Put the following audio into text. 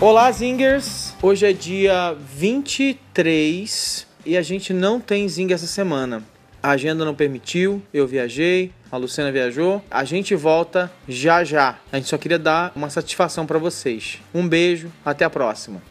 Olá, Zingers! Hoje é dia 23 e a gente não tem Zing essa semana. A agenda não permitiu, eu viajei, a Luciana viajou. A gente volta já já. A gente só queria dar uma satisfação para vocês. Um beijo, até a próxima.